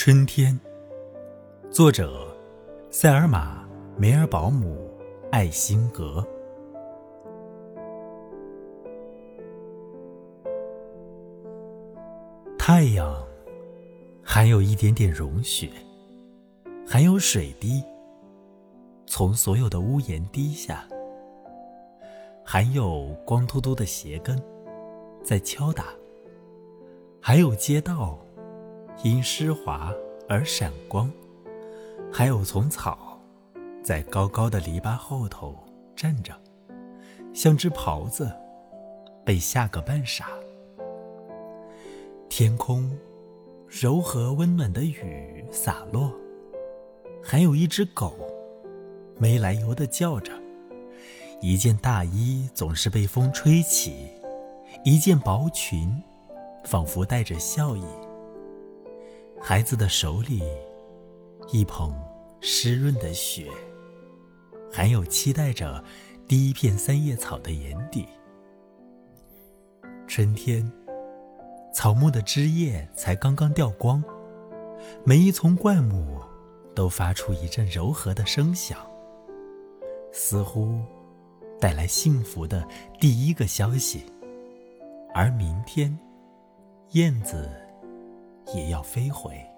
春天，作者塞尔玛·梅尔保姆·艾辛格。太阳还有一点点融雪，还有水滴从所有的屋檐滴下，还有光秃秃的鞋跟在敲打，还有街道。因湿滑而闪光，还有丛草，在高高的篱笆后头站着，像只狍子，被吓个半傻。天空，柔和温暖的雨洒落，还有一只狗，没来由的叫着。一件大衣总是被风吹起，一件薄裙，仿佛带着笑意。孩子的手里，一捧湿润的雪，还有期待着第一片三叶草的眼底。春天，草木的枝叶才刚刚掉光，每一丛灌木都发出一阵柔和的声响，似乎带来幸福的第一个消息。而明天，燕子。也要飞回。